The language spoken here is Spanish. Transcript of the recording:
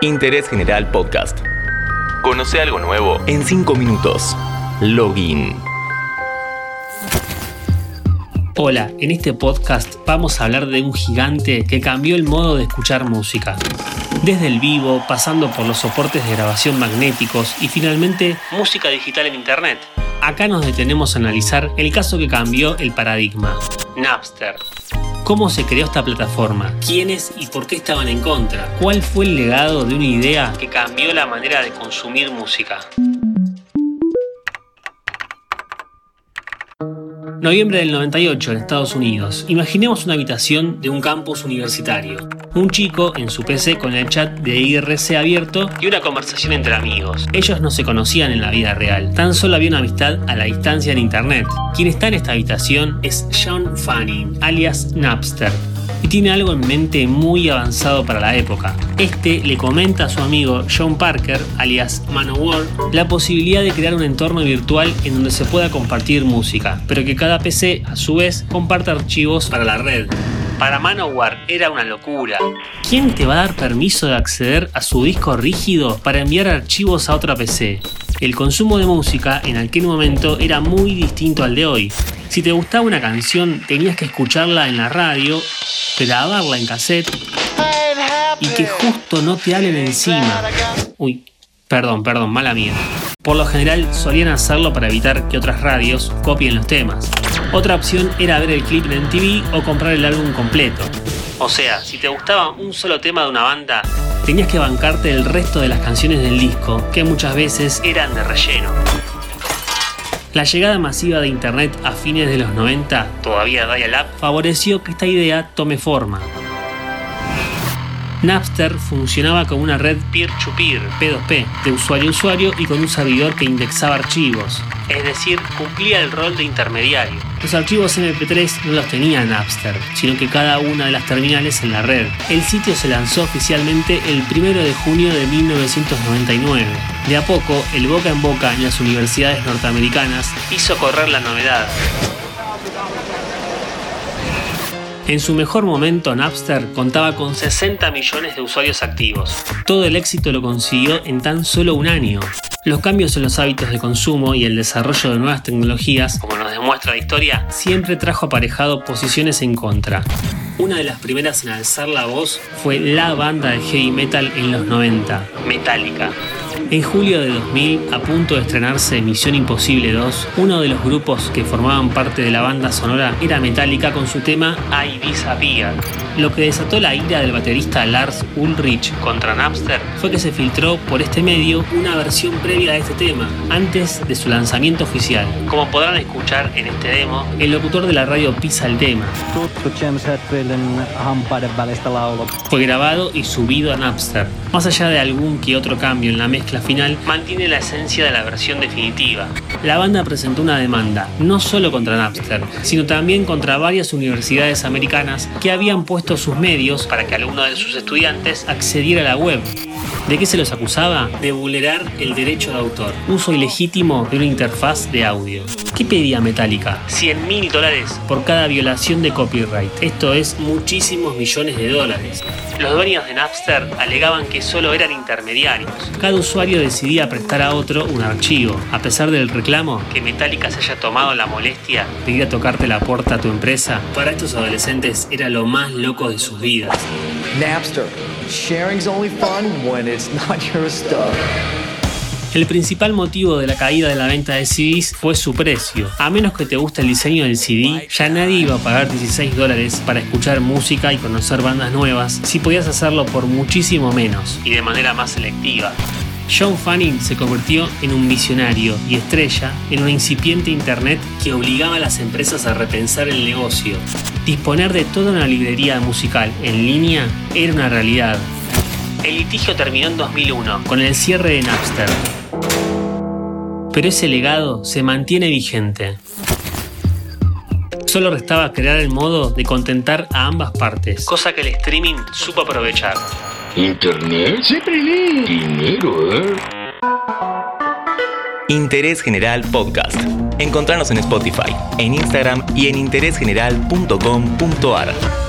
Interés General Podcast. Conoce algo nuevo en 5 minutos. Login. Hola, en este podcast vamos a hablar de un gigante que cambió el modo de escuchar música. Desde el vivo, pasando por los soportes de grabación magnéticos y finalmente música digital en Internet. Acá nos detenemos a analizar el caso que cambió el paradigma, Napster. ¿Cómo se creó esta plataforma? ¿Quiénes y por qué estaban en contra? ¿Cuál fue el legado de una idea que cambió la manera de consumir música? Noviembre del 98 en Estados Unidos. Imaginemos una habitación de un campus universitario. Un chico en su PC con el chat de IRC abierto y una conversación entre amigos. Ellos no se conocían en la vida real, tan solo había una amistad a la distancia en internet. Quien está en esta habitación es Sean Fanning, alias Napster, tiene algo en mente muy avanzado para la época. Este le comenta a su amigo John Parker, alias Manowar, la posibilidad de crear un entorno virtual en donde se pueda compartir música, pero que cada PC a su vez comparta archivos para la red. Para Manowar era una locura. ¿Quién te va a dar permiso de acceder a su disco rígido para enviar archivos a otra PC? El consumo de música en aquel momento era muy distinto al de hoy. Si te gustaba una canción, tenías que escucharla en la radio, grabarla en cassette y que justo no te hablen encima. Uy, perdón, perdón, mala mía. Por lo general solían hacerlo para evitar que otras radios copien los temas. Otra opción era ver el clip en MTV o comprar el álbum completo. O sea, si te gustaba un solo tema de una banda, tenías que bancarte el resto de las canciones del disco, que muchas veces eran de relleno. La llegada masiva de Internet a fines de los 90, todavía dial-up, favoreció que esta idea tome forma. Napster funcionaba como una red peer-to-peer, P2P, de usuario a usuario y con un servidor que indexaba archivos, es decir, cumplía el rol de intermediario. Los archivos MP3 no los tenía Napster, sino que cada una de las terminales en la red. El sitio se lanzó oficialmente el 1 de junio de 1999. De a poco, el boca en boca en las universidades norteamericanas hizo correr la novedad. En su mejor momento, Napster contaba con 60 millones de usuarios activos. Todo el éxito lo consiguió en tan solo un año. Los cambios en los hábitos de consumo y el desarrollo de nuevas tecnologías, como nos demuestra la historia, siempre trajo aparejado posiciones en contra. Una de las primeras en alzar la voz fue la banda de heavy metal en los 90, Metallica. En julio de 2000, a punto de estrenarse Misión Imposible 2, uno de los grupos que formaban parte de la banda sonora era Metallica con su tema I Disappear. Lo que desató la ira del baterista Lars Ulrich contra Napster fue que se filtró por este medio una versión previa de este tema, antes de su lanzamiento oficial. Como podrán escuchar en este demo, el locutor de la radio pisa el tema. Fue grabado y subido a Napster. Más allá de algún que otro cambio en la mezcla final, mantiene la esencia de la versión definitiva. La banda presentó una demanda, no solo contra Napster, sino también contra varias universidades americanas que habían puesto sus medios para que alguno de sus estudiantes accediera a la web. ¿De qué se los acusaba? De vulnerar el derecho de autor, uso ilegítimo de una interfaz de audio. ¿Qué pedía Metallica? 100 mil dólares por cada violación de copyright. Esto es muchísimos millones de dólares. Los dueños de Napster alegaban que solo eran intermediarios. Cada usuario decidía prestar a otro un archivo. A pesar del reclamo, que Metallica se haya tomado la molestia de ir a tocarte la puerta a tu empresa, para estos adolescentes era lo más loco de sus vidas. Napster. Sharing's only fun when it's not your stuff. El principal motivo de la caída de la venta de CDs fue su precio. A menos que te guste el diseño del CD, ya nadie iba a pagar 16 dólares para escuchar música y conocer bandas nuevas si podías hacerlo por muchísimo menos y de manera más selectiva. John Fanning se convirtió en un visionario y estrella en una incipiente Internet que obligaba a las empresas a repensar el negocio. Disponer de toda una librería musical en línea era una realidad. El litigio terminó en 2001 con el cierre de Napster. Pero ese legado se mantiene vigente. Solo restaba crear el modo de contentar a ambas partes, cosa que el streaming supo aprovechar. ¿Internet? Siempre lee. Dinero, ¿eh? Interés General Podcast. Encontrarnos en Spotify, en Instagram y en interésgeneral.com.ar.